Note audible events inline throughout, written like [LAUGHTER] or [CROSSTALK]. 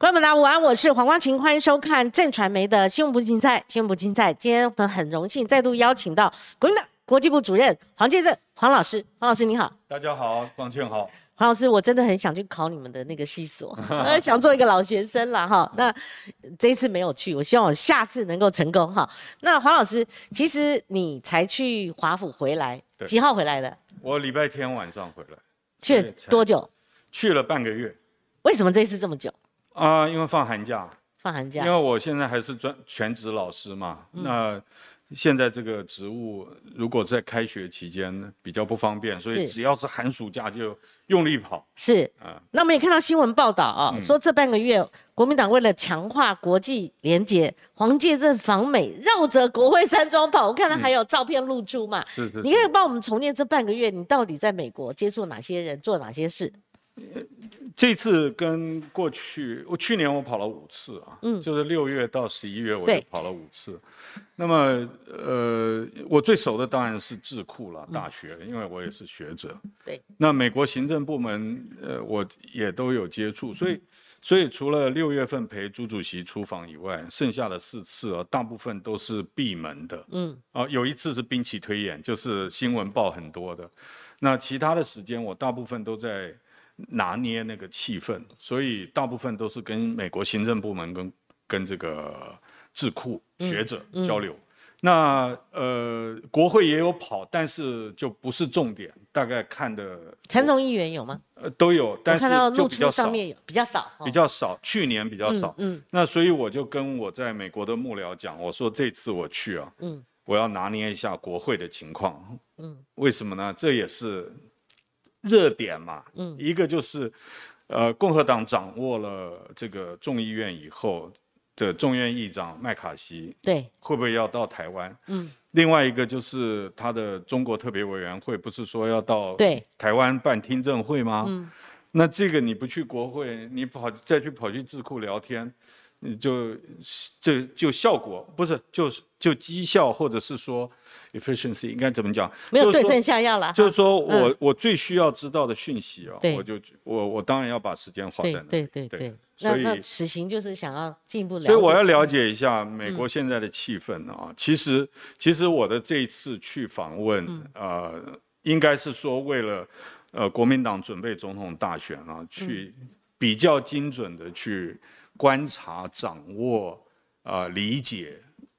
观众朋友午安，我是黄光琴，欢迎收看正传媒的新闻不竞赛。新闻不竞赛，今天我们很荣幸再度邀请到国民党国际部主任黄建正黄老师。黄老师你好，大家好，光庆好。黄老师，我真的很想去考你们的那个系所，[LAUGHS] [LAUGHS] 想做一个老学生了哈。那这一次没有去，我希望我下次能够成功哈。[LAUGHS] 那黄老师，其实你才去华府回来，几号回来的？我礼拜天晚上回来。去了多久？去了半个月。为什么这次这么久？啊，因为放寒假，放寒假。因为我现在还是专全职老师嘛，那现在这个职务如果在开学期间比较不方便，所以只要是寒暑假就用力跑。是啊，那我们也看到新闻报道啊，说这半个月国民党为了强化国际联结，黄介正访美绕着国会山庄跑，我看到还有照片露出嘛。是是。你可以帮我们重建这半个月，你到底在美国接触哪些人，做哪些事？[LAUGHS] 这次跟过去，我去年我跑了五次啊，嗯，就是六月到十一月我就跑了五次。那么，呃，我最熟的当然是智库了，大学，因为我也是学者。对。那美国行政部门，呃，我也都有接触，所以，所以除了六月份陪朱主席出访以外，剩下的四次啊，大部分都是闭门的。嗯。啊，有一次是兵棋推演，就是新闻报很多的。那其他的时间，我大部分都在。拿捏那个气氛，所以大部分都是跟美国行政部门跟跟这个智库学者交流。那呃，国会也有跑，但是就不是重点，大概看的。陈总议员有吗？呃，都有，但是就比较少。上面有比较少，比较少。去年比较少。嗯。那所以我就跟我在美国的幕僚讲，我说这次我去啊，嗯，我要拿捏一下国会的情况。嗯。为什么呢？这也是。热点嘛，嗯，一个就是，呃，共和党掌握了这个众议院以后的众院议长麦卡锡，对，会不会要到台湾？嗯，另外一个就是他的中国特别委员会不是说要到对台湾办听证会吗？嗯，那这个你不去国会，你跑再去跑去智库聊天。你就这就效果不是就是就绩效或者是说 efficiency 应该怎么讲？没有对症下药了。就是说我我最需要知道的讯息啊，我就我我当然要把时间花在那。对对对。那那此行就是想要进一步了解。所以我要了解一下美国现在的气氛啊。其实其实我的这一次去访问呃，应该是说为了呃国民党准备总统大选啊，去比较精准的去。观察、掌握、啊，理解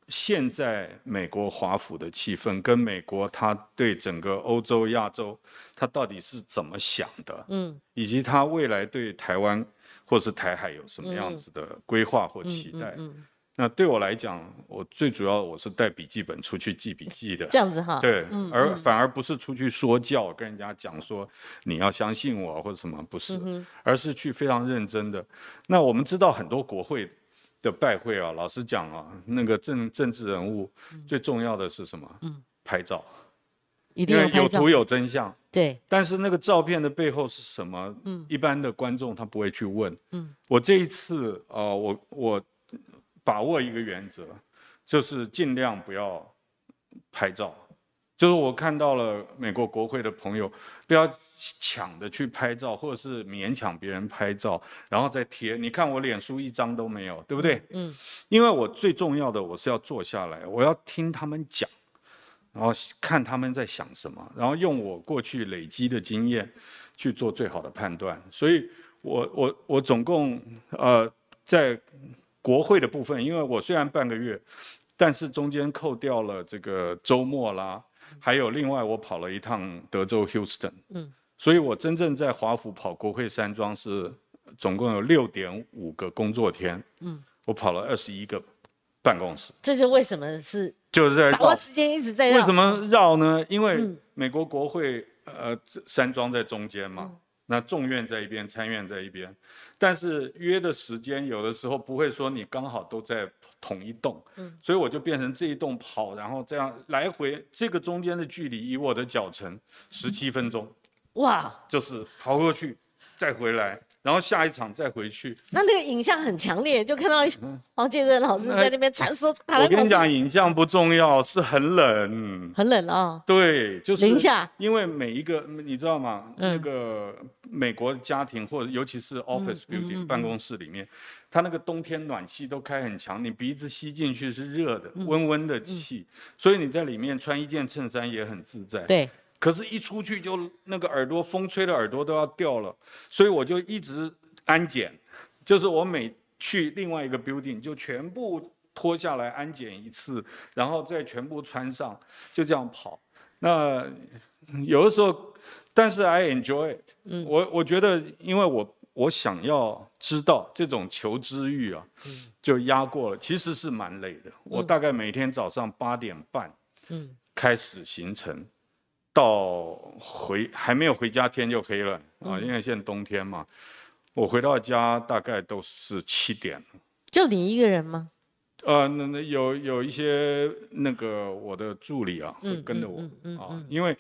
现在美国华府的气氛，跟美国他对整个欧洲、亚洲，他到底是怎么想的？嗯，以及他未来对台湾或是台海有什么样子的规划或期待？嗯。那对我来讲，我最主要我是带笔记本出去记笔记的，这样子哈。对，而反而不是出去说教，跟人家讲说你要相信我或者什么，不是，而是去非常认真的。那我们知道很多国会的拜会啊，老实讲啊，那个政政治人物最重要的是什么？嗯，拍照，一定要有图有真相。对，但是那个照片的背后是什么？嗯，一般的观众他不会去问。嗯，我这一次啊，我我。把握一个原则，就是尽量不要拍照。就是我看到了美国国会的朋友，不要抢着去拍照，或者是勉强别人拍照，然后再贴。你看我脸书一张都没有，对不对？嗯。因为我最重要的，我是要坐下来，我要听他们讲，然后看他们在想什么，然后用我过去累积的经验去做最好的判断。所以，我我我总共呃在。国会的部分，因为我虽然半个月，但是中间扣掉了这个周末啦，还有另外我跑了一趟德州 Houston，嗯，所以我真正在华府跑国会山庄是总共有六点五个工作天，嗯，我跑了二十一个办公室。这是为什么是？就是在把握时间一直在绕。为什么绕呢？因为美国国会呃山庄在中间嘛。那众院在一边，参院在一边，但是约的时间有的时候不会说你刚好都在同一栋，嗯，所以我就变成这一栋跑，然后这样来回，这个中间的距离以我的脚程十七分钟，哇，就是跑过去，再回来，然后下一场再回去。那那个影像很强烈，就看到黄建仁老师在那边传说，我跟你讲，影像不重要，是很冷。很冷啊、对，就是零下因为每一个你知道吗？嗯那个美国家庭或者尤其是 office 嗯 building、办公室里面，它那个冬天暖气都开很强，你鼻子吸进去是热的，嗯温温的气，所以你在里面穿一件衬衫也很自在。对，可是，一出去就那个耳朵风吹的耳朵都要掉了，所以我就一直安检，就是我每去另外一个 building 就全部脱下来安检一次，然后再全部穿上，就这样跑。那有的时候，但是 I enjoy it，、我我觉得，因为我我想要知道这种求知欲啊，就压过了，其实是蛮累的。我大概每天早上八点半，嗯。开始行程，到回还没有回家天就黑了啊，因为现在冬天嘛，我回到家大概都是七点。就你一个人吗？呃，那那有有一些那个我的助理啊，会嗯跟着我嗯嗯嗯啊，因为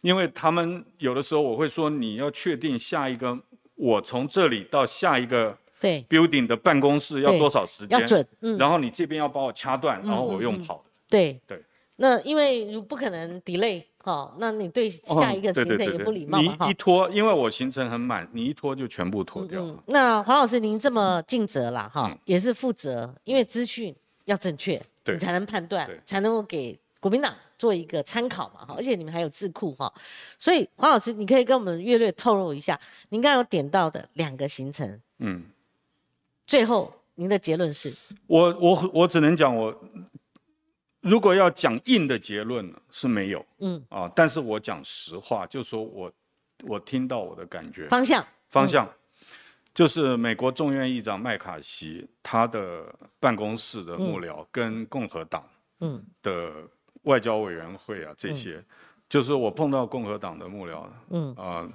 因为他们有的时候我会说你要确定下一个我从这里到下一个对，building 的办公室要多少时间，要准，嗯，然后你这边要把我掐断，然后我用跑的。对对。那因为如不可能 delay 哈，那你对下一个行程也不礼貌嘛哈你一。拖，因为我行程很满，你一拖就全部拖掉了。嗯，那黄老师您这么尽责啦哈嗯，也是负责，因为资讯要正确，对你才能判断，才能够给国民党做一个参考嘛哈。而且你们还有智库哈，所以黄老师，你可以跟我们略略透露一下，您刚刚有点到的两个行程，嗯，最后您的结论是，我我我只能讲我，如果要讲硬的结论是没有。嗯，啊，但是我讲实话，就说我我听到我的感觉。方向，方向，就是美国众院议长麦卡锡他的办公室的幕僚跟共和党嗯。的外交委员会啊这些，就是我碰到共和党的幕僚，嗯，啊、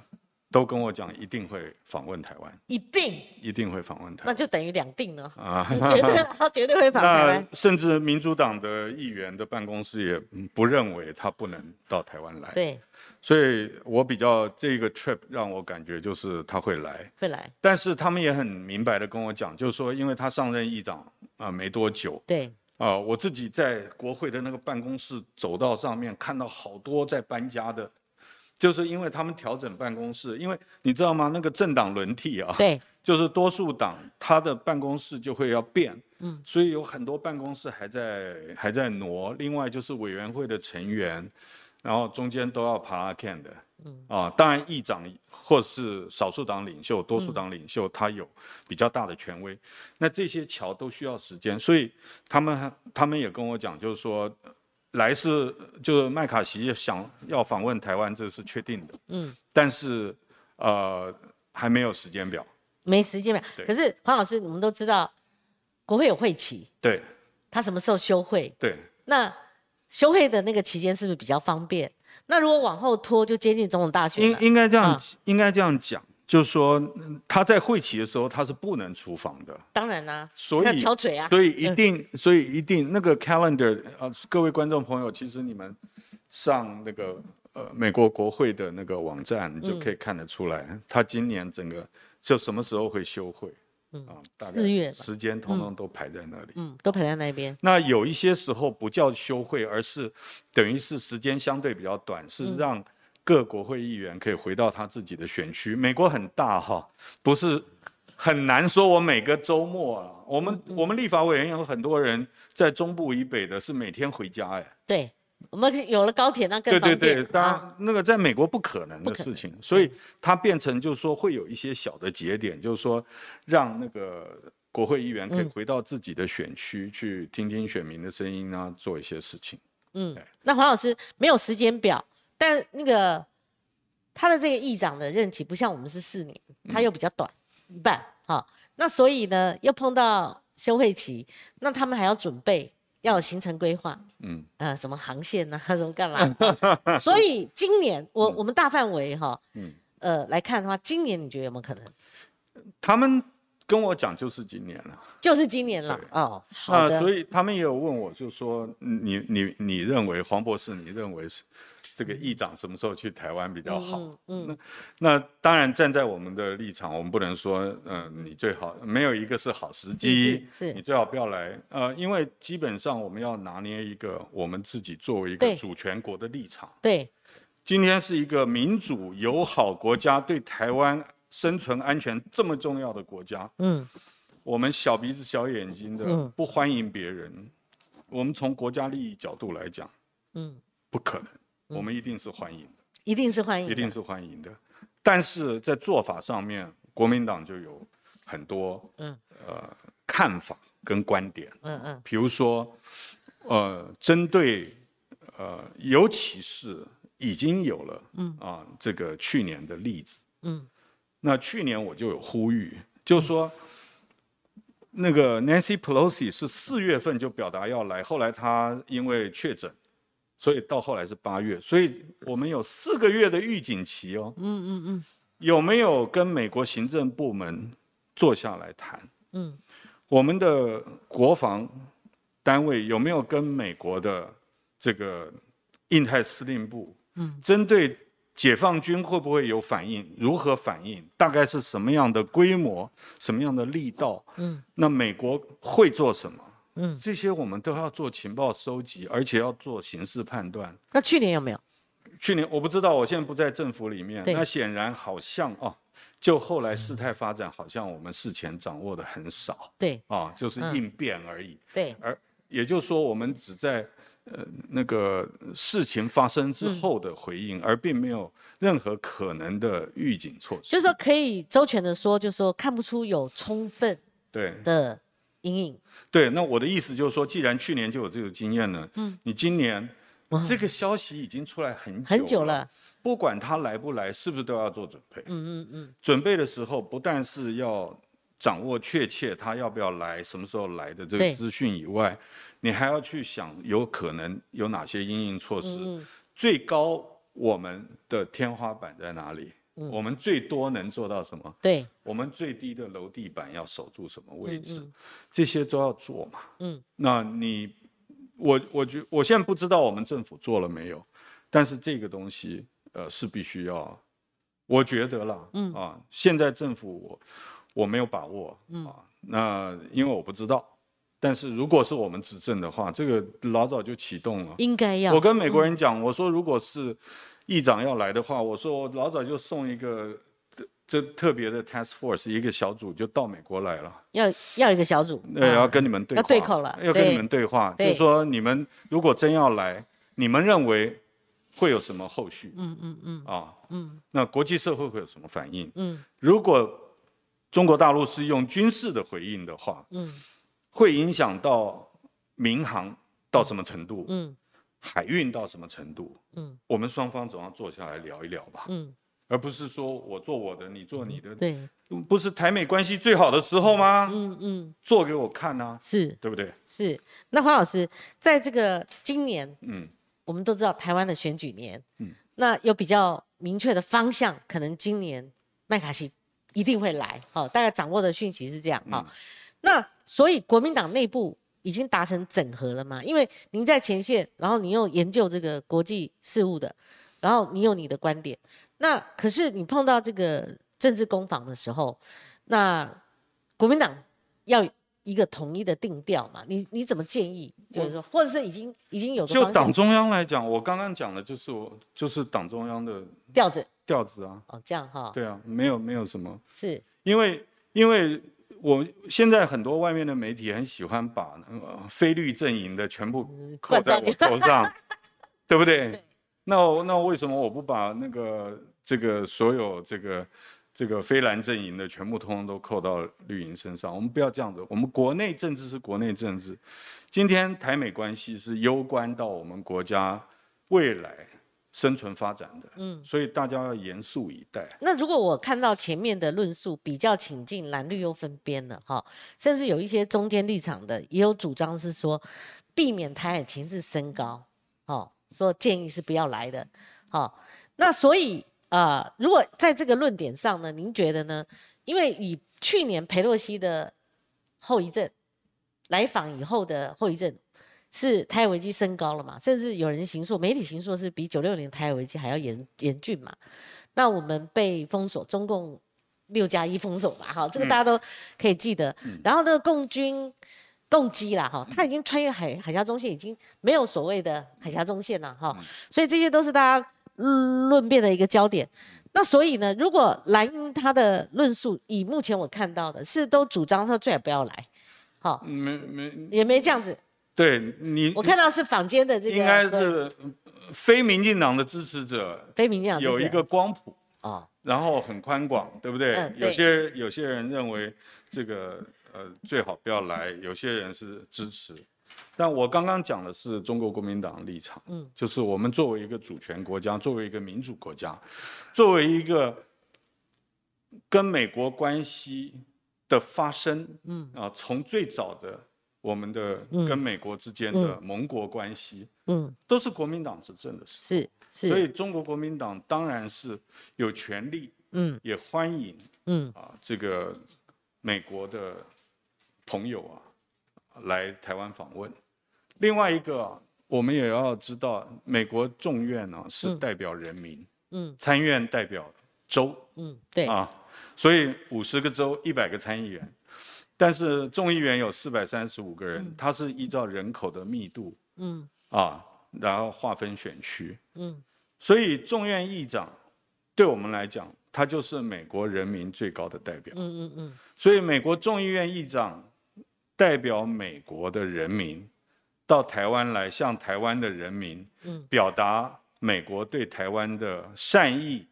都跟我讲一定会访问台湾，一定，一定会访问台湾。那就等于两定了，啊。绝对他 [LAUGHS] 绝对会访台湾。甚至民主党的议员的办公室也嗯不认为他不能到台湾来，对，所以我比较这个 trip 让我感觉就是他会来，会来，但是他们也很明白的跟我讲，就是说因为他上任议长啊、没多久。对，啊、我自己在国会的那个办公室走道上面看到好多在搬家的。就是因为他们调整办公室，因为你知道吗？那个政党轮替啊，对，[LAUGHS] 就是多数党他的办公室就会要变，嗯，所以有很多办公室还在还在挪。另外就是委员会的成员，然后中间都要爬拉 can 的，嗯啊，当然议长或是少数党领袖、多数党领袖他有比较大的权威，那这些桥都需要时间，所以他们他们也跟我讲，就是说。来是就是麦卡锡想要访问台湾，这是确定的，嗯，但是呃还没有时间表。没时间表。对可是黄老师，我们都知道国会有会期，对他什么时候休会？对，那休会的那个期间是不是比较方便？那如果往后拖，就接近总统大选应。应该这样、啊应该这样讲，就是说嗯他在会期的时候他是不能出访的，当然啦、所以要敲嘴啊。所以一定，所以一定那个 calendar 啊，各位观众朋友，其实你们上那个呃美国国会的那个网站，你就可以看得出来，他今年整个就什么时候会休会，嗯，大概四月时间通通都排在那里。嗯，都排在那边。那有一些时候不叫休会，而是等于是时间相对比较短，是让各国会议员可以回到他自己的选区。美国很大哈，不是很难说。我每个周末啊，我们我们立法委员有很多人在中部以北的，是每天回家哎。对，我们有了高铁，那更对方便。对对，当啊然那个在美国不可能的事情，所以它变成就是说会有一些小的节点，就是说让那个国会议员可以回到自己的选区去听听选民的声音啊，做一些事情。嗯，那黄老师没有时间表，但那个他的这个议长的任期不像我们是四年，他又比较短，一半哈。那所以呢，又碰到休会期，那他们还要准备，要有行程规划，嗯，呃，什么航线呐、什么干嘛？[LAUGHS] 所以今年我我们大范围哈，嗯呃来看的话，今年你觉得有没有可能？他们跟我讲就是今年了，就是今年了哦。好那的，所以他们也有问我，就说你你你认为黄博士，你认为是这个议长什么时候去台湾比较好。嗯嗯。那当然，站在我们的立场，我们不能说，嗯、你最好没有一个是好时机，是你最好不要来，呃，因为基本上我们要拿捏一个我们自己作为一个主权国的立场。对，今天是一个民主友好国家，对台湾生存安全这么重要的国家，嗯。我们小鼻子小眼睛的嗯。不欢迎别人，我们从国家利益角度来讲，嗯，不可能，我们一定是欢迎的。一定是欢迎，一定是欢迎的。但是在做法上面，国民党就有很多嗯。呃看法跟观点，嗯嗯。比如说呃针对呃尤其是已经有了嗯。啊这个去年的例子，嗯。那去年我就有呼吁，就是说。那个 Nancy Pelosi 是四月份就表达要来，后来她因为确诊，所以到后来是八月，所以我们有四个月的预警期哦。嗯嗯嗯有没有跟美国行政部门坐下来谈？嗯我们的国防单位有没有跟美国的这个印太司令部，嗯，针对解放军会不会有反应？如何反应？大概是什么样的规模？什么样的力道？嗯，那美国会做什么？嗯，这些我们都要做情报收集，而且要做形势判断。那去年有没有？去年我不知道，我现在不在政府里面。那显然好像哦，就后来事态发展，好像我们事前掌握的很少对啊，就是嗯应变而已。对，而也就是说，我们只在呃那个事情发生之后的回应，而并没有任何可能的预警措施。就是说可以周全的说，就是说看不出有充分对的阴影。对，那我的意思就是说，既然去年就有这个经验了，嗯，你今年这个消息已经出来很久很久了，不管他来不来，是不是都要做准备？嗯嗯嗯，准备的时候，不但是要掌握确切他要不要来、什么时候来的这个资讯以外，你还要去想有可能有哪些应应措施。嗯最高我们的天花板在哪里？嗯我们最多能做到什么？对，我们最低的楼地板要守住什么位置？嗯这些都要做嘛。嗯，那你，我我觉我现在不知道我们政府做了没有，但是这个东西呃是必须要，我觉得啦，嗯啊，现在政府我我没有把握，嗯啊，那因为我不知道，但是如果是我们执政的话，这个老早就启动了。应该要。我跟美国人讲，我说如果是议长要来的话，我说我老早就送一个这这特别的 task force 一个小组就到美国来了，要要一个小组，呃，啊。要跟你们对话，要对口了要跟你们对话，就是说你们如果真要来，你们认为会有什么后续？嗯嗯嗯。啊，嗯。那国际社会会有什么反应？嗯。如果中国大陆是用军事的回应的话，嗯。会影响到民航到什么程度？嗯海运到什么程度？嗯我们双方总要坐下来聊一聊吧，嗯，而不是说我做我的，你做你的，对，不是台美关系最好的时候吗？嗯嗯做给我看呐、是对不对？是。那黄老师，在这个今年，嗯，我们都知道台湾的选举年，嗯那有比较明确的方向，可能今年麦卡锡一定会来，好、大概掌握的讯息是这样，好、那所以国民党内部已经达成整合了吗？因为您在前线，然后你又研究这个国际事务的，然后你有你的观点，那可是你碰到这个政治攻防的时候，那国民党要一个统一的定调嘛？你你怎么建议？就是说，或者是已经已经有个就党中央来讲，我刚刚讲的就是我就是党中央的调子。调子啊，哦，这样哈，对啊，没有没有什么，是。因为因为我现在很多外面的媒体很喜欢把那个非绿阵营的全部扣在我头上，[LAUGHS] 对不对？那我那为什么我不把那个这个所有这个这个非蓝阵营的全部通通都扣到绿营身上？我们不要这样子，我们国内政治是国内政治，今天台美关系是攸关到我们国家未来生存发展的，嗯，所以大家要严肃以待。那如果我看到前面的论述比较请进蓝绿又分边了哈，甚至有一些中间立场的也有主张是说避免台海情势升高，哦，说建议是不要来的，哦、那所以呃，如果在这个论点上呢，您觉得呢？因为以去年佩洛西的后遗症来访以后的后遗症，是台海危机升高了嘛，甚至有人行说，媒体行说是比九六年台海危机还要严严峻嘛。那我们被封锁，中共六加一封锁嘛，哈，这个大家都可以记得。然后那个共军共机啦，哈，他已经穿越海海峡中线，已经没有所谓的海峡中线了，哈。所以这些都是大家论辩的一个焦点。那所以呢，如果蓝英他的论述，以目前我看到的是都主张他最好不要来，好，没没也没这样子。对你，我看到是坊间的这个，应该是非民进党的支持者，非民进党有一个光谱啊，然后很宽广，对不对？有些有些人认为这个呃最好不要来，有些人是支持。但我刚刚讲的是中国国民党立场，嗯，就是我们作为一个主权国家，作为一个民主国家，作为一个跟美国关系的发生，嗯啊，从最早的。我们的跟美国之间的盟国关系，嗯，都是国民党执政的事，是是，所以中国国民党当然是有权利，嗯，也欢迎，嗯。啊，这个美国的朋友啊来台湾访问。另外一个，我们也要知道，美国众院呢是代表人民，嗯，参院代表州，嗯，对。啊，所以五十个州，一百个参议员。但是众议员有四百三十五个人，他是依照人口的密度，嗯，啊，然后划分选区，嗯，所以众院议长对我们来讲，他就是美国人民最高的代表，嗯嗯嗯，所以美国众议院议长代表美国的人民到台湾来，向台湾的人民，嗯，表达美国对台湾的善意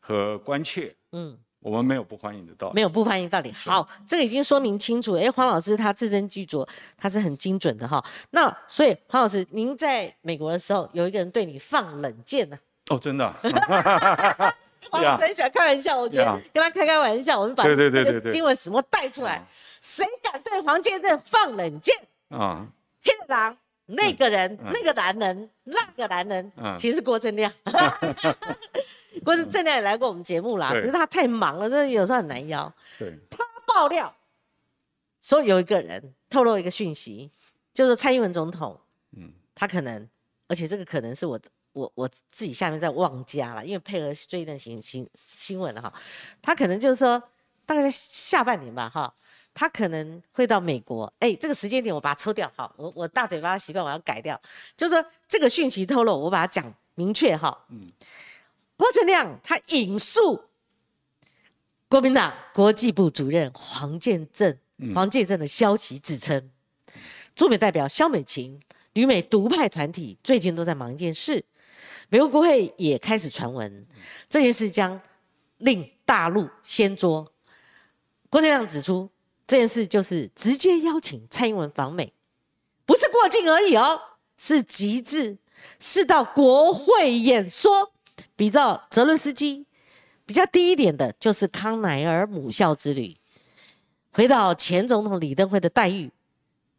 和关切，嗯。我们没有不欢迎的道理，没有不欢迎道理。好，这个已经说明清楚。哎，黄老师他字斟句酌，他是很精准的哈。那所以黄老师，您在美国的时候，有一个人对你放冷箭呢？哦，真的。[LAUGHS] [LAUGHS] 黄老师很喜欢开玩笑，我觉得跟他开开玩笑，我们把那个新闻什么带出来。谁敢对黄建正放冷箭？啊，黑狼。那个人，那个男人，那个男人，其实是郭正亮。[LAUGHS] 郭正亮也来过我们节目啦，只是他太忙了，真的有时候很难邀。对，他爆料说有一个人透露一个讯息，就是蔡英文总统，嗯，他可能，而且这个可能是我我我自己下面在妄加了，因为配合最近的新新新闻了哈，他可能就是说大概在下半年吧哈。他可能会到美国，哎，这个时间点我把它抽掉，好，我我大嘴巴的习惯我要改掉，就是说这个讯息透露，我把它讲明确哈。嗯，郭正亮他引述国民党国际部主任黄建正，黄建正的消息指称，驻美代表肖美琴、旅美独派团体最近都在忙一件事，美国国会也开始传闻，这件事将令大陆掀桌。郭正亮指出。这件事就是直接邀请蔡英文访美，不是过境而已哦，是极致，是到国会演说。比照泽伦斯基，比较低一点的就是康乃尔母校之旅。回到前总统李登辉的待遇，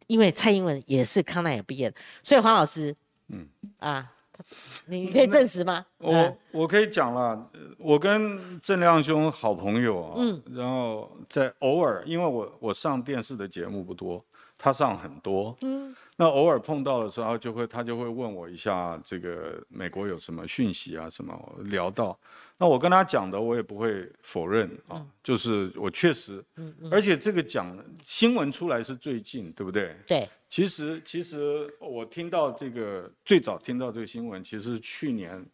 因为蔡英文也是康奈尔毕业，所以黄老师，嗯啊。[LAUGHS] 你可以证实吗？我我可以讲了，我跟郑亮兄好朋友啊，嗯，然后在偶尔，因为我我上电视的节目不多，他上很多，嗯，那偶尔碰到的时候，就会他就会问我一下，这个美国有什么讯息啊？什么聊到，那我跟他讲的，我也不会否认啊，就是我确实，嗯嗯，而且这个讲新闻出来是最近，对不对？对。其实，其实我听到这个最早听到这个新闻，其实去年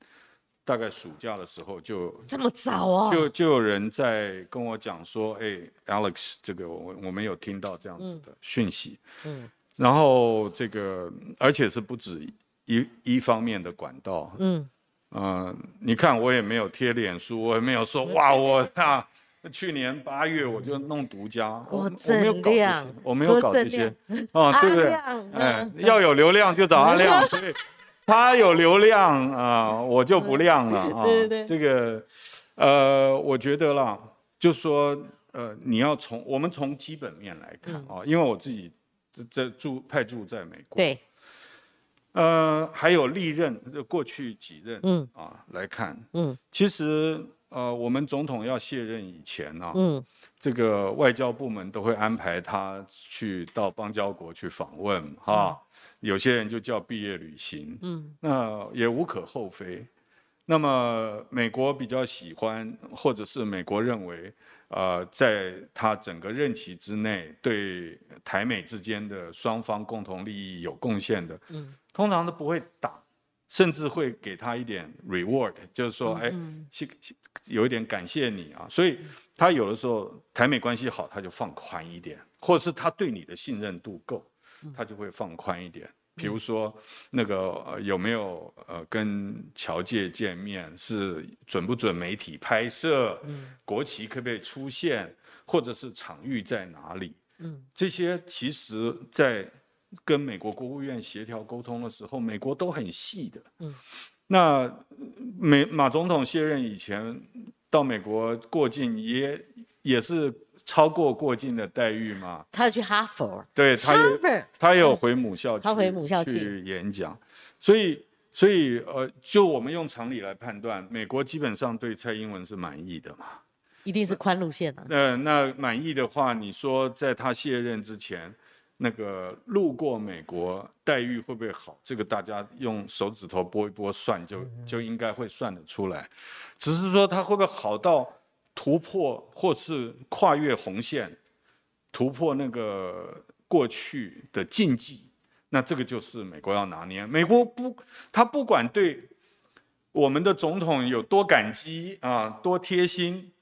大概暑假的时候就这么早啊，就就有人在跟我讲说，哎，Alex，这个我我们有听到这样子的讯息，嗯，然后这个而且是不止一一方面的管道，嗯，呃，你看我也没有贴脸书，我也没有说哇，我啊。去年八月我就弄独家，我我没有搞这些，我没有搞这些，啊，对不对？哎，要有流量就找阿亮，[LAUGHS] 所以他有流量啊，我就不亮了 [LAUGHS] 啊。对对对，这个，呃，我觉得啦，就说，呃，你要从我们从基本面来看啊，因为我自己这住派驻在美国，对，呃，还有历任过去几任，嗯啊来看，嗯，其实。呃，我们总统要卸任以前呢、嗯，这个外交部门都会安排他去到邦交国去访问哈，有些人就叫毕业旅行，嗯，那也无可厚非。那么美国比较喜欢，或者是美国认为，呃，在他整个任期之内，对台美之间的双方共同利益有贡献的，嗯，通常都不会打，甚至会给他一点 reward，就是说，哎，谢有一点感谢你啊。所以他有的时候台美关系好，他就放宽一点，或者是他对你的信任度够，他就会放宽一点。比如说，那个、呃、有没有呃跟侨界见面，是准不准媒体拍摄，国旗可不可以出现，或者是场域在哪里？嗯，这些其实在跟美国国务院协调沟通的时候，美国都很细的。嗯，那美马总统卸任以前到美国过境也也是。超过过境的待遇吗？他要去哈佛，对他有他也有回母校去，他回母校去去演讲，所以所以呃，就我们用常理来判断，美国基本上对蔡英文是满意的嘛。一定是宽路线啊。呃，那满意的话，你说在他卸任之前，那个路过美国待遇会不会好？这个大家用手指头拨一拨算就就应该会算得出来，只是说他会不会好到？突破或是跨越红线，突破那个过去的禁忌，那这个就是美国要拿捏。美国不，他不管对我们的总统有多感激啊，多贴心，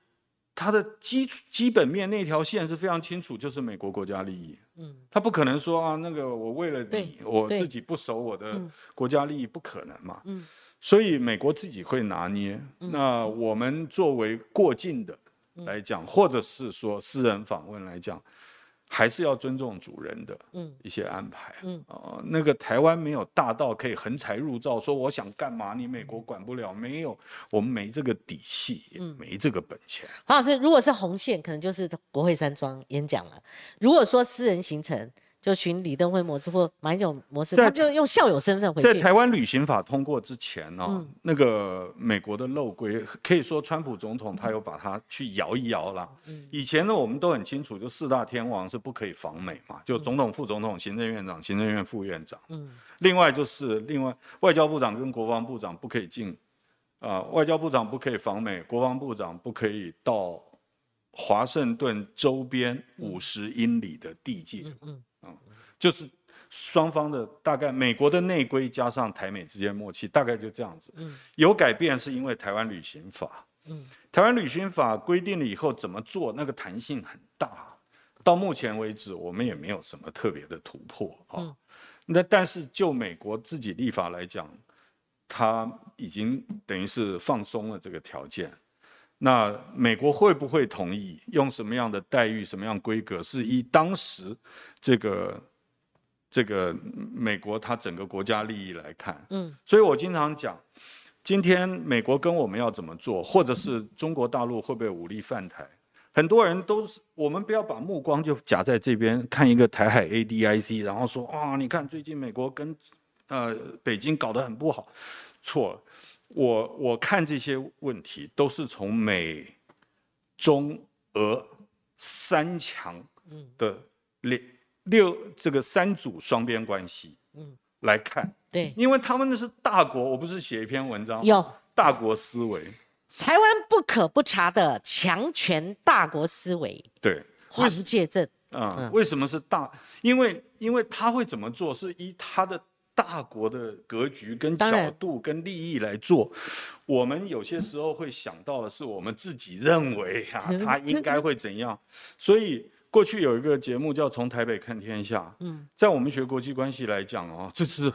他的基础基本面那条线是非常清楚，就是美国国家利益。嗯，他不可能说啊，那个我为了你，我自己不守我的国家利益，不可能嘛。嗯。所以美国自己会拿捏。那我们作为过境的来讲，或者是说私人访问来讲，还是要尊重主人的一些安排。嗯，哦，那个台湾没有大到可以横财入灶，说我想干嘛，你美国管不了。没有，我们没这个底气，没这个本钱。黄老师，如果是红线，可能就是国会山庄演讲了。如果说私人行程，就循李登辉模式或马英九模式，他就用校友身份回去。在台湾旅行法通过之前呢、哦，那个美国的漏规，可以说川普总统他有把它去摇一摇啦。以前呢，我们都很清楚，就四大天王是不可以访美嘛，就总统、副总统、行政院长、行政院副院长。嗯。另外就是另外外交部长跟国防部长不可以进，啊、呃，外交部长不可以访美，国防部长不可以到华盛顿周边五十英里的地界。嗯嗯。就是双方的大概，美国的内规加上台美之间默契，大概就这样子。嗯，有改变是因为台湾旅行法。嗯，台湾旅行法规定了以后怎么做，那个弹性很大。到目前为止，我们也没有什么特别的突破啊。嗯、那但是就美国自己立法来讲，他已经等于是放松了这个条件。那美国会不会同意用什么样的待遇、什么样规格，是以当时这个这个美国它整个国家利益来看？嗯，所以我经常讲，今天美国跟我们要怎么做，或者是中国大陆会不会武力犯台？很多人都是，我们不要把目光就夹在这边看一个台海 ADIC，然后说啊，你看最近美国跟呃北京搞得很不好，错了。我我看这些问题都是从美、中、俄三强的六六这个三组双边关系来看，对，因为他们那是大国，我不是写一篇文章，有。大国思维，台湾不可不察的强权大国思维，对，黄介正，嗯，为什么是大？因为因为他会怎么做，是依他的。大国的格局跟角度跟利益来做，我们有些时候会想到的是我们自己认为啊，他应该会怎样。所以过去有一个节目叫《从台北看天下》，嗯，在我们学国际关系来讲哦，这是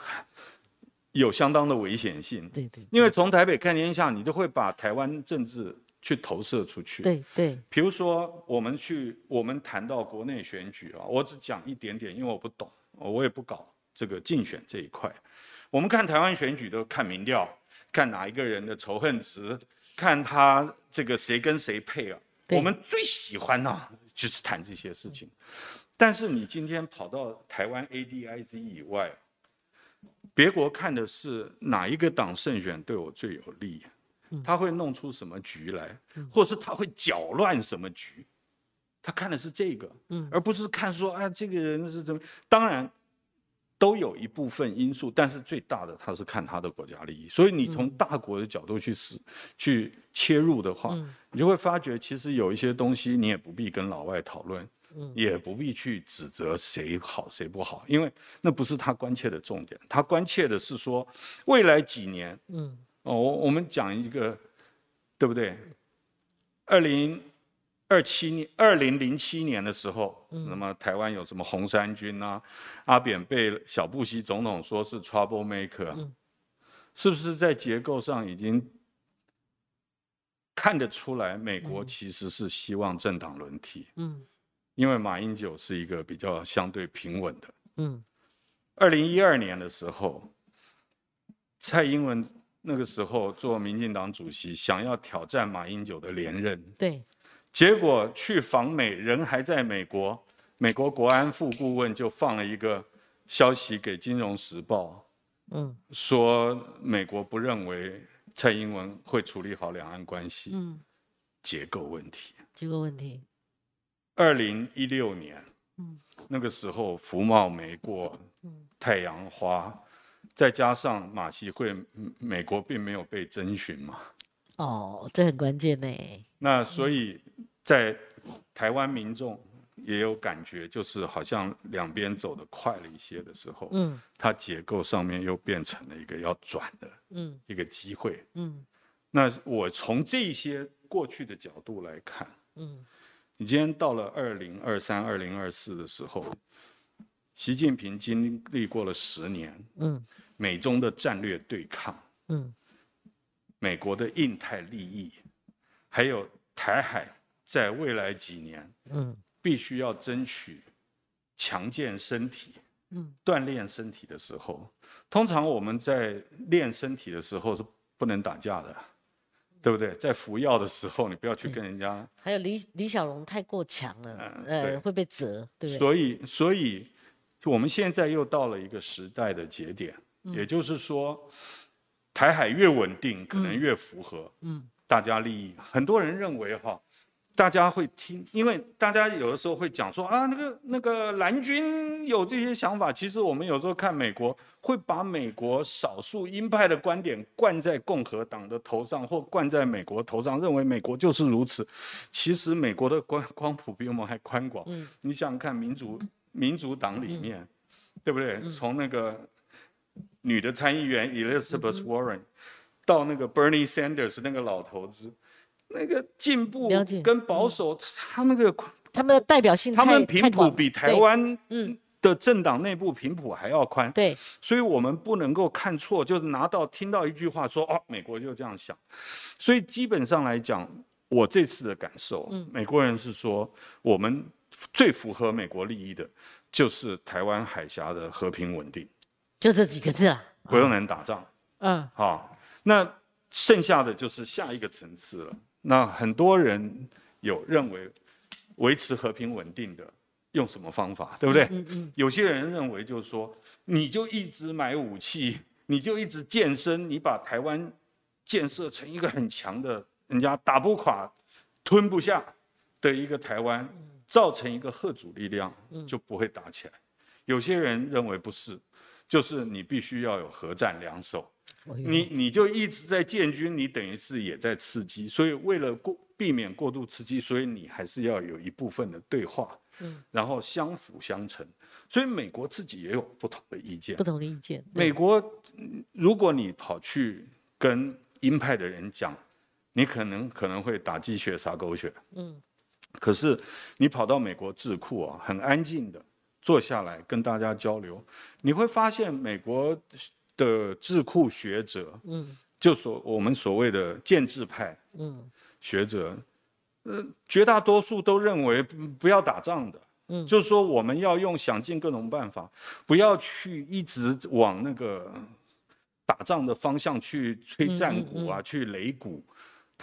有相当的危险性。对对，因为从台北看天下，你都会把台湾政治去投射出去。对对，比如说我们去，我们谈到国内选举啊，我只讲一点点，因为我不懂，我也不搞。这个竞选这一块，我们看台湾选举都看民调，看哪一个人的仇恨值，看他这个谁跟谁配啊。我们最喜歡啊，就是谈这些事情。但是你今天跑到台湾 ADIZ 以外，别国看的是哪一个党胜选对我最有利，他会弄出什么局来，或是他会搅乱什么局，他看的是这个，而不是看说啊这个人是怎么。当然都有一部分因素，但是最大的他是看他的国家利益。所以你从大国的角度去死去切入的话，你就会发觉其实有一些东西你也不必跟老外讨论。也不必去指责谁好谁不好，因为那不是他关切的重点。他关切的是说，未来几年，嗯，哦，我们讲一个，对不对？二零二七年、二零零七年的时候，那么台湾有什么红三军啊？阿扁被小布希总统说是 trouble maker，是不是在结构上已经看得出来，美国其实是希望政党轮替？嗯。因为马英九是一个比较相对平稳的。嗯，二零一二年的时候，蔡英文那个时候做民进党主席，想要挑战马英九的连任。对。结果去访美，人还在美国，美国国安副顾问就放了一个消息给《金融时报》，嗯，说美国不认为蔡英文会处理好两岸关系。嗯。结构问题。结构问题。二零一六年，嗯，那个时候福茂没过，嗯，太阳花，再加上马习会，美国并没有被征询嘛。哦，这很关键呢。那所以在台湾民众也有感觉，就是好像两边走得快了一些的时候，嗯，它结构上面又变成了一个要转的，嗯，一个机会，嗯。那我从这些过去的角度来看，嗯。你今天到了二零二三、二零二四的时候，习近平经历过了十年，嗯，美中的战略对抗，嗯，美国的印太利益，还有台海在未来几年，嗯，必须要争取强健身体，嗯，锻炼身体的时候，通常我们在练身体的时候是不能打架的。对不对？在服药的时候，你不要去跟人家。还有李李小龙太过强了，呃，会被折，对不对？所以，所以我们现在又到了一个时代的节点，也就是说，台海越稳定，可能越符合嗯大家利益。很多人认为哈。大家会听，因为大家有的时候会讲说啊，那个那个蓝军有这些想法。其实我们有时候看美国，会把美国少数鹰派的观点灌在共和党的头上，或灌在美国头上，认为美国就是如此。其实美国的光光谱比我们还宽广。嗯，你想想看，民主民主党里面，对不对？从那个女的参议员 Elizabeth Warren，到那个 Bernie Sanders 那个老头子。那个进步跟保守，他那个他们的代表性，他们频谱比台湾的政党内部频谱还要宽。对，所以我们不能够看错，就是拿到听到一句话说哦，美国就这样想。所以基本上来讲，我这次的感受，嗯美国人是说我们最符合美国利益的，就是台湾海峡的和平稳定，就这几个字啊，不用人打仗。嗯，好，那剩下的就是下一个层次了。那很多人有认为维持和平稳定的用什么方法，对不对？嗯嗯。有些人认为就是说，你就一直买武器，你就一直健身，你把台湾建设成一个很强的，人家打不垮、吞不下的一个台湾，造成一个贺主力量，就不会打起来。有些人认为不是，就是你必须要有核战两手。你你就一直在建军，你等于是也在刺激，所以为了过避免过度刺激，所以你还是要有一部分的对话，嗯，然后相辅相成。所以美国自己也有不同的意见，不同的意见。美国，如果你跑去跟鹰派的人讲，你可能可能会打鸡血撒狗血，嗯，可是你跑到美国智库啊，很安静的坐下来跟大家交流，你会发现美国。的智库学者，嗯，就所我们所谓的建制派，嗯，学者，呃，绝大多数都认为不要打仗的，嗯，就是说我们要用想尽各种办法，不要去一直往那个打仗的方向去吹战鼓啊，去擂鼓。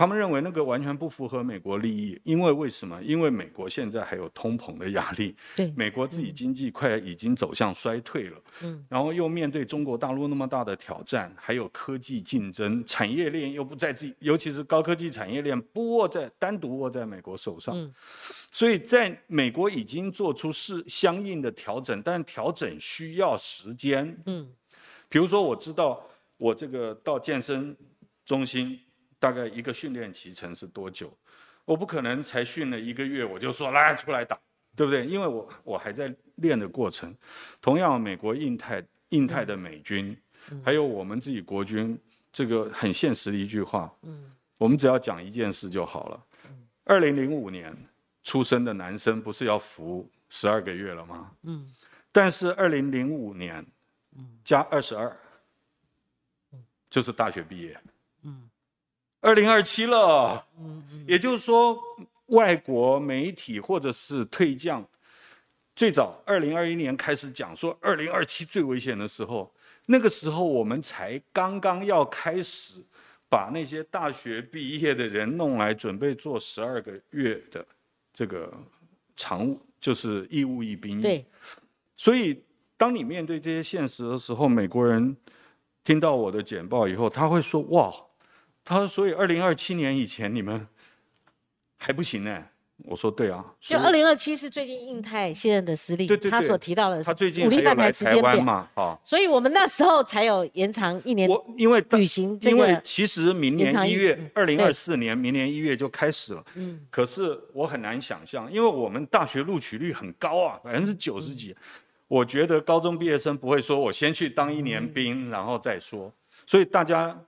他们认为那个完全不符合美国利益，因为为什么？因为美国现在还有通膨的压力，对，美国自己经济快已经走向衰退了，嗯，然后又面对中国大陆那么大的挑战，还有科技竞争，产业链又不在自己，尤其是高科技产业链不握在单独握在美国手上，嗯，所以在美国已经做出是相应的调整，但调整需要时间，嗯，比如说我知道我这个到健身中心。大概一个训练期程是多久？我不可能才训了一个月我就说来出来打，对不对？因为我我还在练的过程。同样，美国印太印太的美军，还有我们自己国军，这个很现实的一句话，嗯，我们只要讲一件事就好了。二零零五年出生的男生不是要服十二个月了吗？嗯，但是二零零五年，加二十二，就是大学毕业。二零二七了，嗯嗯，也就是说，外国媒体或者是退将，最早二零二一年开始讲说二零二七最危险的时候，那个时候我们才刚刚要开始把那些大学毕业的人弄来准备做十二个月的这个常务，就是义务役兵役。对，所以当你面对这些现实的时候，美国人听到我的简报以后，他会说：哇。他说：“所以二零二七年以前你们还不行呢。”我说：“对啊。”就二零二七是最近印太现任的司令，他所提到的，他最近还有来台湾嘛？啊，所以我们那时候才有延长一年。我因为旅行，因为其实明年一月，二零二四年明年一月就开始了。嗯。可是我很难想象，因为我们大学录取率很高啊，百分之九十几。我觉得高中毕业生不会说我先去当一年兵，然后再说。所以大家。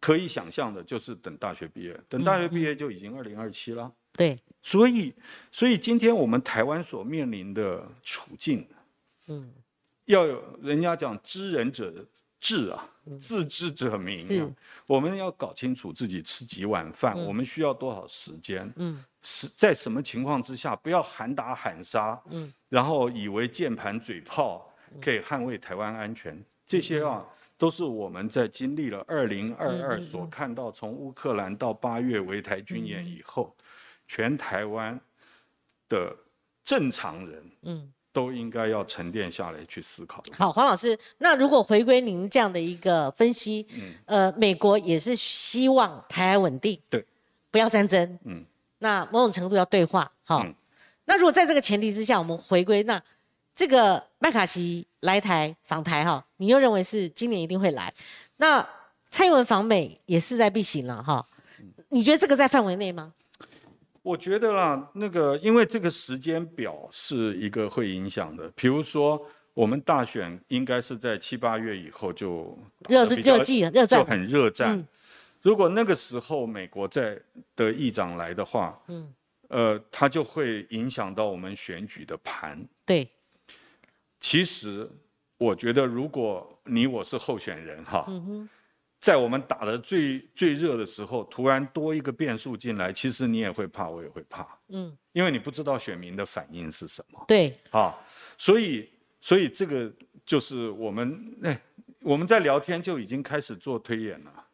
可以想象的，就是等大学毕业，等大学毕业就已经二零二七了。对，所以，所以今天我们台湾所面临的处境，嗯，要有人家讲知人者智啊，自知者明啊。我们要搞清楚自己吃几碗饭，我们需要多少时间，嗯，是在什么情况之下，不要喊打喊杀，嗯，然后以为键盘嘴炮可以捍卫台湾安全，这些啊。都是我们在经历了二零二二所看到，从乌克兰到八月围台军演以后，全台湾的正常人，嗯，都应该要沉淀下来去思考。好，黄老师，那如果回归您这样的一个分析，嗯，呃，美国也是希望台海稳定，对，不要战争，嗯，那某种程度要对话，好，那如果在这个前提之下，我们回归那。这个麦卡锡来台访台哈，你又认为是今年一定会来？那蔡英文访美也势在必行了哈。你觉得这个在范围内吗？我觉得啦，那个因为这个时间表是一个会影响的。比如说，我们大选应该是在七八月以后就热热季热战，就很热战。如果那个时候美国在的议长来的话，嗯，呃，他就会影响到我们选举的盘。对。其实，我觉得如果你我是候选人哈，在我们打的最最热的时候，突然多一个变数进来，其实你也会怕，我也会怕，嗯，因为你不知道选民的反应是什么。对，啊，所以所以这个就是我们哎，我们在聊天就已经开始做推演了，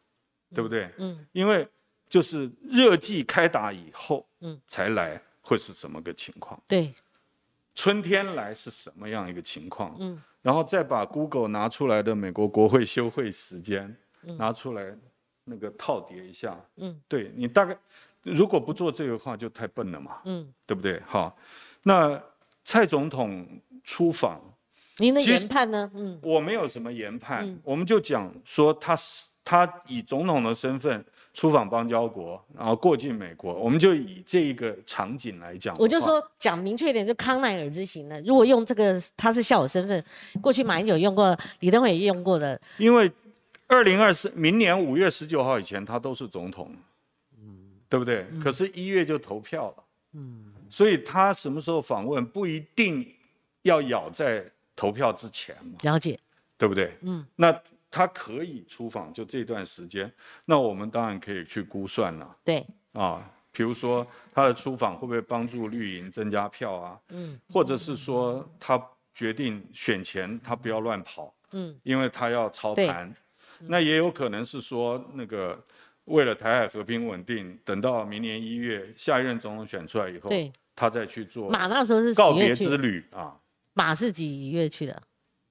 对不对？嗯，因为就是热季开打以后，嗯，才来会是什么个情况？对。春天来是什么样一个情况？嗯，然后再把 Google 拿出来的美国国会休会时间拿出来，那个套叠一下。嗯，对你大概如果不做这个话就太笨了嘛。嗯，对不对？好，那蔡总统出访，您的研判呢？嗯，我没有什么研判，我们就讲说他是他以总统的身份。出访邦交国，然后过境美国，我们就以这一个场景来讲。我就说讲明确一点，就康奈尔之行呢，如果用这个，他是校友身份，过去马英九用过，李登辉也用过的。因为二零二四明年五月十九号以前，他都是总统，嗯，对不对？可是，一月就投票了，嗯，所以他什么时候访问不一定要咬在投票之前嘛？了解，对不对？嗯，那。他可以出访，就这段时间，那我们当然可以去估算了。对，啊，比如说他的出访会不会帮助绿营增加票啊？嗯，或者是说他决定选前他不要乱跑，嗯，因为他要操盘。那也有可能是说那个为了台海和平稳定，等到明年一月下一任总统选出来以后，对，他再去做马那时候是告别之？旅啊。马是几月去的？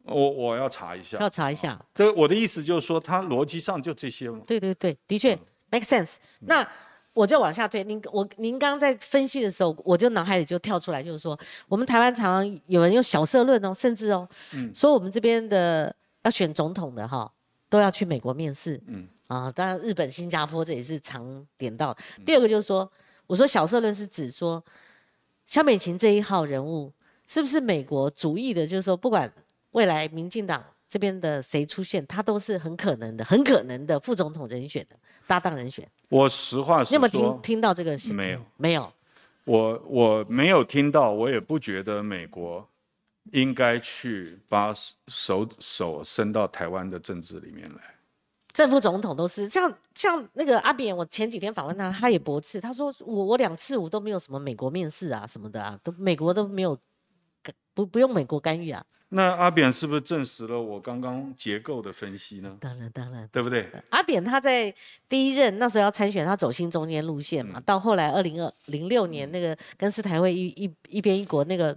我我要查一下，要查一下。对，我的意思就是说，他逻辑上就这些嘛。对对对，的确 make sense。那我就往下推，您我您刚刚在分析的时候，我就脑海里就跳出来，就是说，我们台湾常常有人用小社论哦，甚至哦，说我们这边的要选总统的哈，都要去美国面试，嗯啊，当然日本、新加坡这也是常点到的。第二个就是说，我说小社论是指说，萧美琴这一号人物是不是美国主义的？就是说，不管未来民进党这边的谁出现，他都是很可能的、很可能的副总统人选的搭档人选。我实话实你有没有听说，听到这个事情？没有，没有。我我没有听到，我也不觉得美国应该去把手手伸到台湾的政治里面来。正副总统都是像像那个阿扁，我前几天访问他，他也驳斥，他说我我两次我都没有什么美国面试啊什么的啊，都美国都没有干不不用美国干预啊。那阿扁是不是证实了我刚刚结构的分析呢？当然当然，对不对？阿扁他在第一任那时候要参选，他走新中间路线嘛，到后来二零二零六年那个跟世台会一一一边一国那个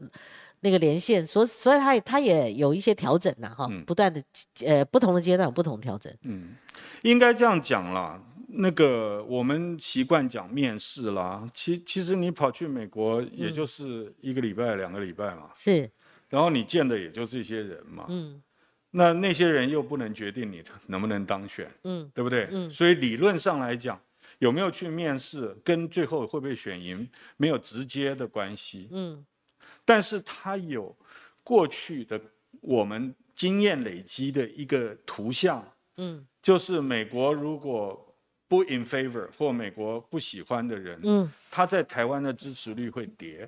那个连线，所以所以他也他也有一些调整呐哈，不断的呃不同的阶段有不同调整。嗯应该这样讲啦。那个我们习惯讲面试啦，其其实你跑去美国也就是一个礼拜、两个礼拜嘛，是，然后你见的也就这些人嘛。嗯那那些人又不能决定你能不能当选，嗯对不对？嗯所以理论上来讲，有没有去面试，跟最后会不会选赢没有直接的关系。嗯但是他有过去的我们经验累积的一个图像，嗯就是美国如果不 in favor 或美国不喜欢的人，嗯，他在台湾的支持率会跌。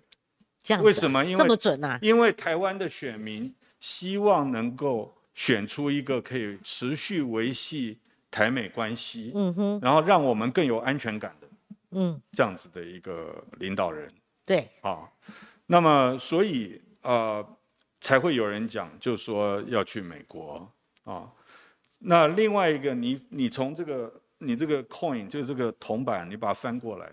这样啊为什么因为这么准啊？因为台湾的选民希望能够选出一个可以持续维系台美关系，嗯哼，然后让我们更有安全感的嗯，这样子的一个领导人对，啊。那么，所以呃，才会有人讲，就说要去美国啊。那另外一个，你你从这个你这个 coin 就是这个铜板，你把它翻过来，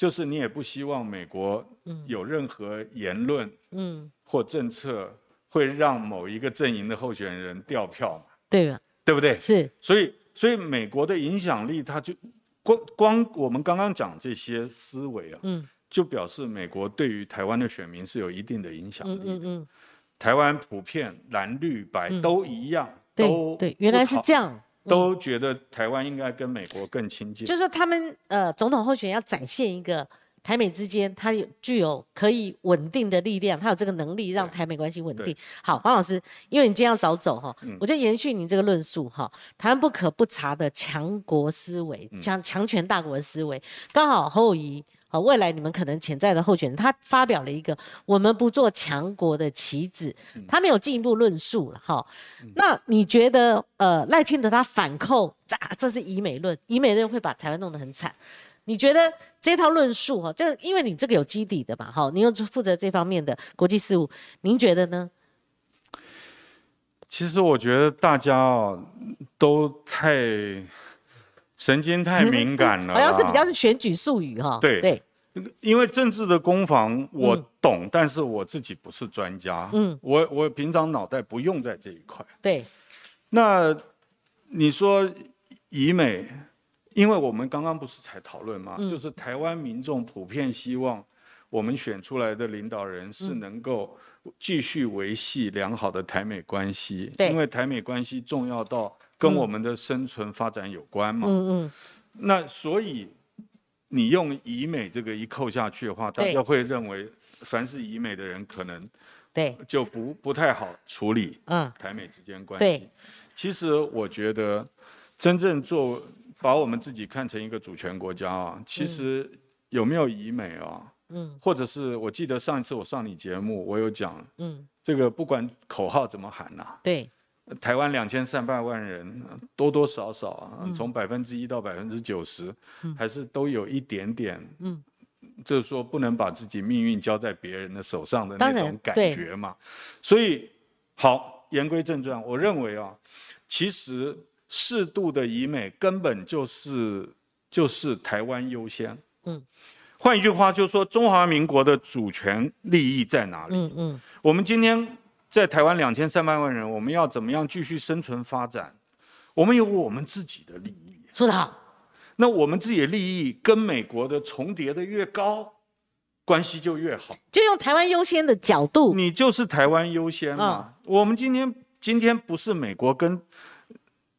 就是你也不希望美国有任何言论嗯，或政策会让某一个阵营的候选人掉票嘛，对吧？对不对？是，所以，所以美国的影响力，它就光光我们刚刚讲这些思维啊，嗯就表示美国对于台湾的选民是有一定的影响力的。嗯嗯嗯，台湾普遍蓝绿白都一样，对都对，原来是这，样。都觉得台湾应该跟美国更亲近。就是说他们呃，总统候选人要展现一个台美之间，他有具有可以稳定的力量，他有这个能力让台美关系稳定。好，黄老师，因为你今天要早走哈，嗯我就延续你这个论述哈，台湾不可不察的强国思维，嗯强强权大国的思维，刚好侯友谊。好，未来你们可能潜在的候选人，他发表了一个“我们不做强国的棋子”，嗯他没有进一步论述了哈。那你觉得，呃，赖清德他反扣，啊，这是以美论，以美论会把台湾弄得很惨。你觉得这套论述哈，这因为你这个有基底的嘛，哈，你又负责这方面的国际事务，您觉得呢？其实我觉得大家哦都太神经太敏感了啦，好像是比较是选举术语哈。对。对，因为政治的攻防我嗯。懂，但是我自己不是专家，嗯，我我平常脑袋不用在这一块。对，那你说以美，因为我们刚刚不是才讨论嘛？嗯。就是台湾民众普遍希望我们选出来的领导人是嗯能够继续维系良好的台美关系，对。因为台美关系重要到跟我们的生存发展有关嘛。嗯嗯，那所以你用以美这个一扣下去的话，大家会认为凡是以美的人可能对，就不不太好处理嗯，台美之间关对。系。其实我觉得，真正做把我们自己看成一个主权国家啊，其实有没有以美啊？嗯，或者是我记得上一次我上你节目，我有讲，嗯，这个不管口号怎么喊呐、对，台湾两千三百万人，多多少少从百分之一到百分之九十，还是都有一点点，嗯，就是说不能把自己命运交在别人的手上的那种感觉嘛。所以，好，言归正传，我认为啊，其实适度的以美根本就是就是台湾优先。嗯，换一句话就是说，中华民国的主权利益在哪里？嗯嗯，我们今天在台湾两千三百万人，我们要怎么样继续生存发展？我们有我们自己的利益。说得好。那我们自己的利益跟美国的重叠的越高，关系就越好。就用台湾优先的角度，你就是台湾优先嘛。我们今天今天不是美国跟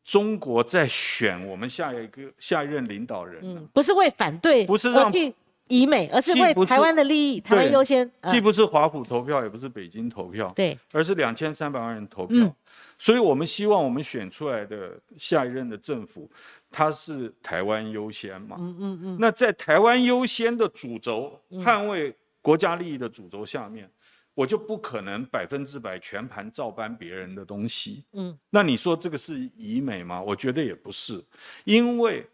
中国在选我们下一个下一任领导人，嗯，不是为反对，不是让去以美，而是为台湾的利益，台湾优先。既不是华府投票，也不是北京投票，对，而是两千三百万人投票。所以我们希望我们选出来的下一任的政府。它是台湾优先嘛？嗯嗯嗯。那在台湾优先的主轴，捍卫国家利益的主轴下面，我就不可能百分之百全盘照搬别人的东西。嗯。那你说这个是以美吗？我觉得也不是，因为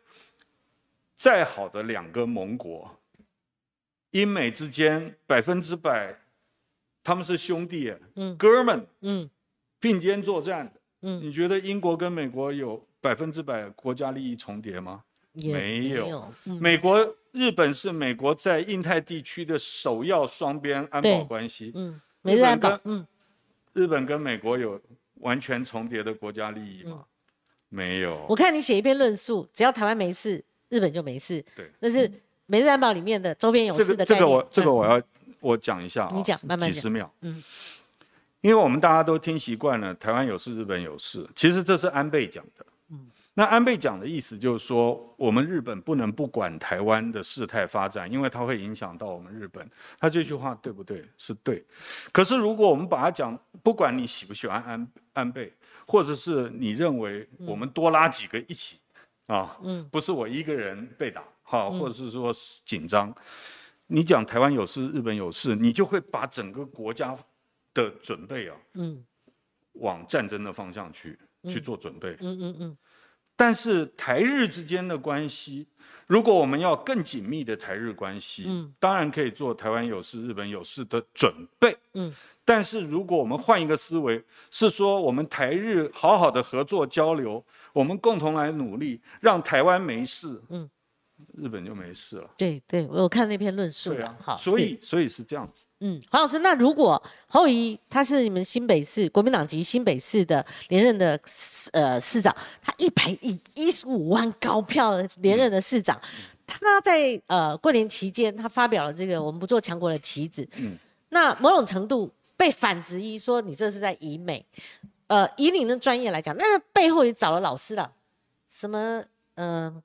再好的两个盟国，英美之间百分之百，他们是兄弟，嗯，哥们，嗯，并肩作战的。嗯。你觉得英国跟美国有？百分之百国家利益重叠吗？没有。美国、日本是美国在印太地区的首要双边安保关系。嗯，美日安保。嗯，日本跟美国有完全重叠的国家利益吗？没有。我看你写一篇论述，只要台湾没事，日本就没事。对，那是美日安保里面的周边有事的这个我这个我要我讲一下。你讲，慢慢几十秒。嗯。因为我们大家都听习惯了，台湾有事，日本有事。其实这是安倍讲的。那安倍讲的意思就是说，我们日本不能不管台湾的事态发展，因为它会影响到我们日本。他这句话对不对？是对。可是如果我们把它讲，不管你喜不喜欢安安倍，或者是你认为我们多拉几个一起啊，嗯，不是我一个人被打，好，或者是说紧张，你讲台湾有事，日本有事，你就会把整个国家的准备啊，嗯，往战争的方向去去做准备，嗯嗯嗯。但是台日之间的关系，如果我们要更紧密的台日关系，嗯，当然可以做台湾有事、日本有事的准备，嗯。但是如果我们换一个思维，是说我们台日好好的合作交流，我们共同来努力，让台湾没事，嗯。日本就没事了。对对，我有看那篇论述了。好，所以所以是这样子。嗯，黄老师，那如果侯友他是你们新北市国民党籍新北市的连任的呃市长，他一百一一十五万高票连任的市长，他在呃过年期间他发表了这个“我们不做强国”的旗子。嗯，那某种程度被反质疑说你这是在以美。呃，以你的专业来讲，那背后也找了老师了，什么嗯。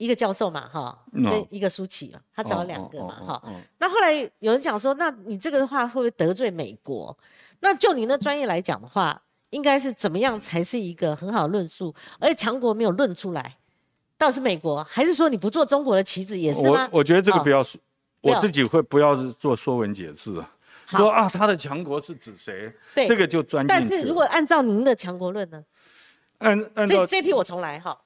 一个教授嘛，哈，跟一个舒淇嘛，他找了两个嘛，哈。那后来有人讲说，那你这个的话会不会得罪美国？那就你那专业来讲的话，应该是怎么样才是一个很好的论述？而且强国没有论出来，到底是美国，还是说你不做中国的棋子也是吗？我我觉得这个不要说，我自己会不要做说文解字，说啊，他的强国是指谁？对，这个就专。但是如果按照您的强国论呢？按按照这这题我重来哈。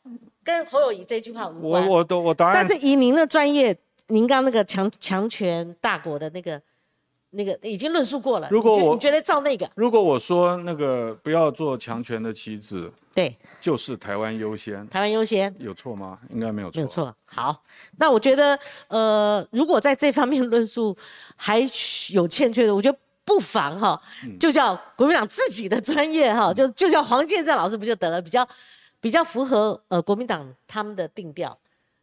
跟侯友谊这句话无关。我我都我答案。但是以您的专业，您刚那个强强权大国的那个那个已经论述过了。如果我觉得照那个，如果我说那个不要做强权的棋子，对，就是台湾优先。台湾优先有错吗？应该没有错。没有错。好，那我觉得呃，如果在这方面论述还有欠缺的，我觉得不妨哈，就叫国民党自己的专业哈，就就叫黄建正老师不就得了比较。比较符合呃国民党他们的定调，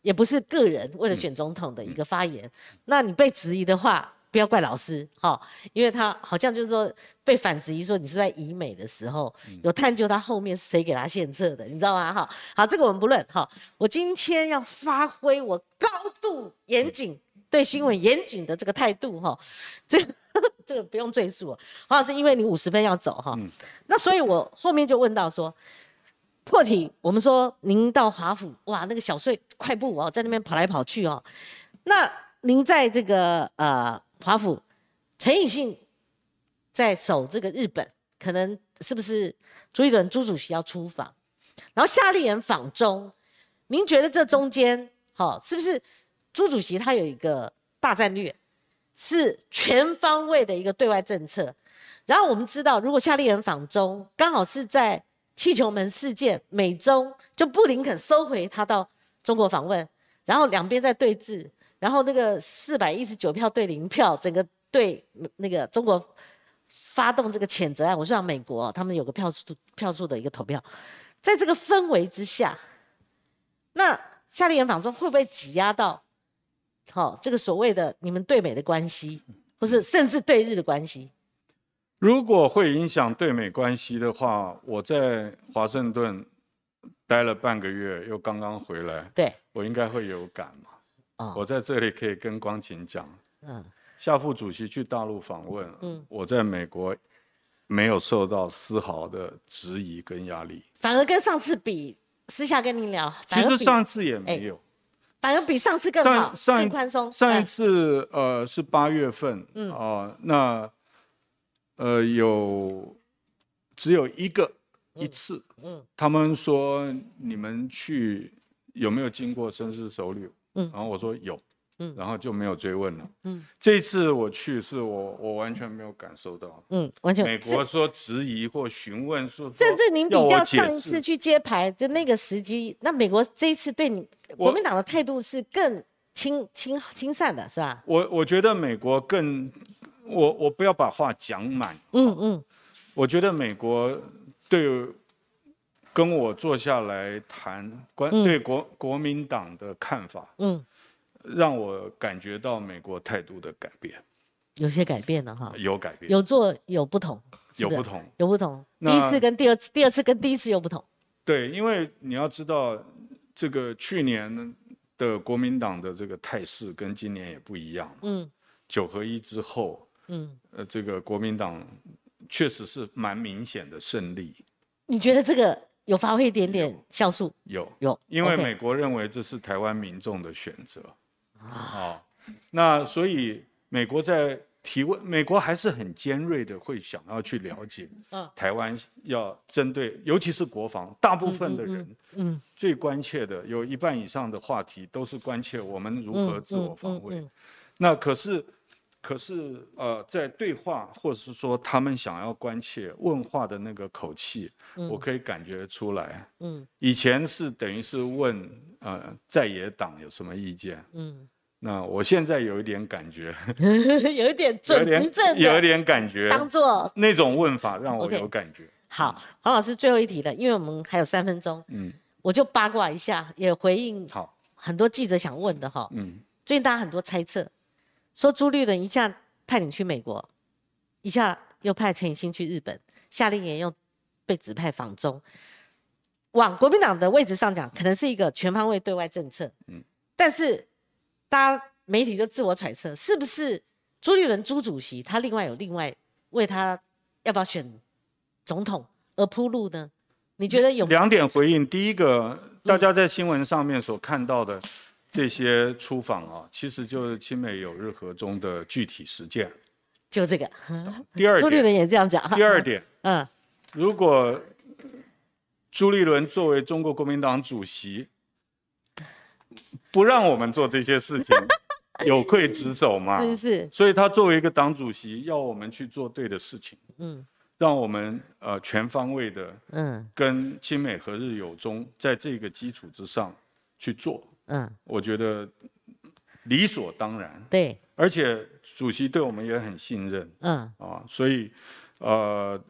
也不是个人为了选总统的一个发言。那你被质疑的话，不要怪老师哈，因为他好像就是说被反质疑说你是在以美的时候有探究他后面是谁给他献策的，你知道吗？哈，好，这个我们不论哈。我今天要发挥我高度严谨对新闻严谨的这个态度哈，这 [LAUGHS] 这个不用赘述。黄老师，因为你五十分要走哈，那所以我后面就问到说。破题，我们说您到华府，哇，那个小碎快步哦，在那边跑来跑去哦。那您在这个呃华府，陈以信在守这个日本，可能是不是朱一伦朱主席要出访，然后夏立言访中，您觉得这中间，好，是不是朱主席他有一个大战略，是全方位的一个对外政策？然后我们知道，如果夏立言访中，刚好是在。气球门事件，美中就布林肯收回他到中国访问，然后两边在对峙，然后那个四百一十九票对零票，整个对那个中国发动这个谴责案，我是讲美国，他们有个票数票数的一个投票，在这个氛围之下，那夏令营访中会不会挤压到，好、这个所谓的你们对美的关系，或是甚至对日的关系？如果会影响对美关系的话，我在华盛顿待了半个月，又刚刚回来，对，我应该会有感嘛。哦，我在这里可以跟光晴讲，嗯。夏副主席去大陆访问，嗯。我在美国没有受到丝毫的质疑跟压力。反而跟上次比，私下跟你聊，其实上次也没有，反而比上次更好，上上一更宽松。上一嗯。次呃是八月份，嗯。啊、那呃有只有一个一次，嗯。他们说你们去有没有经过深思熟虑？嗯。然后我说有，嗯。然后就没有追问了。嗯。这次我去是我我完全没有感受到。嗯，完全。美国说质疑或询问说，甚至您比较上一次去揭牌的那个时机，那美国这一次对你国民党的态度是更亲亲亲善的，是吧？我我觉得美国更，我我不要把话讲满，嗯嗯。我觉得美国对跟我坐下来谈关、嗯。对国国民党的看法，嗯，让我感觉到美国态度的改变，有些改变了哈，有改变，有做有不同，有不同。有不同。第一次跟第二次，第二次跟第一次有不同。对，因为你要知道，这个去年的国民党的这个态势跟今年也不一样。嗯。九合一之后，嗯，呃，这个国民党确实是蛮明显的胜利，你觉得这个有发挥一点点酵素？有有，因为美国认为这是台湾民众的选择啊、那所以美国在提问，美国还是很尖锐的，会想要去了解，嗯。台湾要针对，尤其是国防，大部分的人嗯最关切的，有一半以上的话题都是关切我们如何自我防卫。那可是，可是呃，在对话或者是说他们想要关切问话的那个口气，我可以感觉出来。嗯以前是等于是问呃在野党有什么意见，嗯那我现在有一点感觉，[LAUGHS] 嗯，有一点有准有一的，点感觉，当做那种问法让我有感觉。好。黄老师最后一题了，因为我们还有三分钟，嗯，我就八卦一下，也回应好，很多记者想问的哈。嗯，最近大家很多猜测，说朱立伦一下派你去美国，一下又派陈以信去日本，夏令营又被指派访中。往国民党的位置上讲，可能是一个全方位对外政策。嗯，但是大家媒体就自我揣测，是不是朱立伦朱主席他另外有另外为他要不要选总统而铺路呢？你觉得有？两点回应。第一个，大家在新闻上面所看到的这些出访啊，其实就是亲美友日和中的具体实践。就这个，第二点，朱立伦也这样讲。第二，点，嗯如果朱立伦作为中国国民党主席，不让我们做这些事情，有愧职守嘛？是 [LAUGHS] 是，所以他作为一个党主席，要我们去做对的事情，嗯让我们呃全方位的嗯跟亲美和日友中，在这个基础之上去做，嗯，我觉得理所当然。对，而且主席对我们也很信任。嗯。啊，所以呃，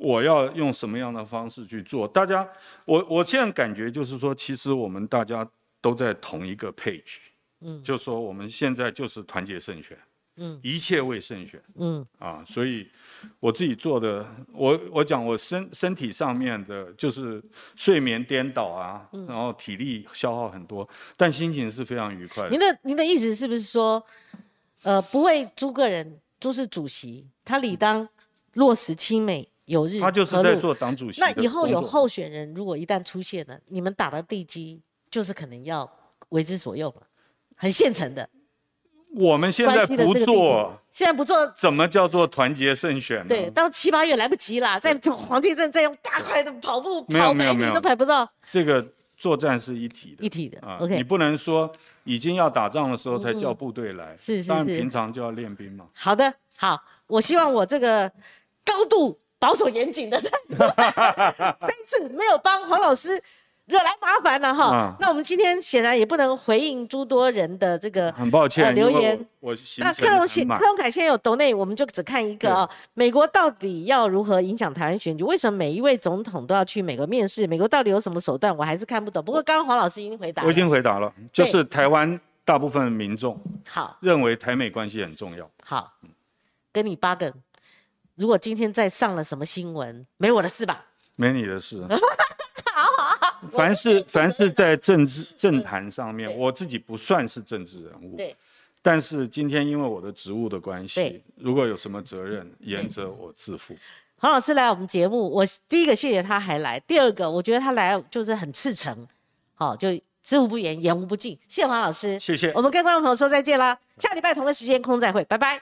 我要用什么样的方式去做？大家，我我现在感觉就是说，其实我们大家都在同一个 page，嗯。就说我们现在就是团结胜选，嗯。一切为胜选。嗯。啊，所以我自己做的，我我讲我身身体上面的，就是睡眠颠倒啊，嗯然后体力消耗很多，但心情是非常愉快的您。的您的意思是不是说，呃，不会朱个人，朱是主席，他理当落实亲美有日他就是在做党主席那以后有候选人，如果一旦出现了，你们打的地基就是可能要为之所用了，很现成的。我们现在不做，现在不做，怎么叫做团结胜选呢？对，到七八月来不及啦，在黄帝镇再用大块的跑步没有跑没有没有都排不到这个作战是一体的。一体的。啊，OK，你不能说已经要打仗的时候才叫部队来，是是当然平常就要练兵嘛。好的，好，我希望我这个高度保守严谨的态 [LAUGHS] 度，这一次没有帮黄老师惹来麻烦了哈嗯。那我们今天显然也不能回应诸多人的这个很抱歉，呃留言那程很满柯龙现柯。龙凯现在有抖内，我们就只看一个啊、美国到底要如何影响台湾选举？为什么每一位总统都要去美国面试？美国到底有什么手段？我还是看不懂。不过刚刚黄老师已经回答了。我已经回答了，对就是台湾大部分民众好认为台美关系很重要。好，跟你八个。如果今天再上了什么新闻，没我的事吧？没你的事。[LAUGHS] 凡是凡是在政治政坛上面，我自己不算是政治人物，对，但是今天因为我的职务的关系，如果有什么责任，严责我自负。黄老师来我们节目，我第一个谢谢他还来，第二个我觉得他来就是很赤诚，好、就知无不言，言无不尽。谢谢黄老师，谢谢我们跟观众朋友说再见啦，下礼拜同个时间空再会，拜拜。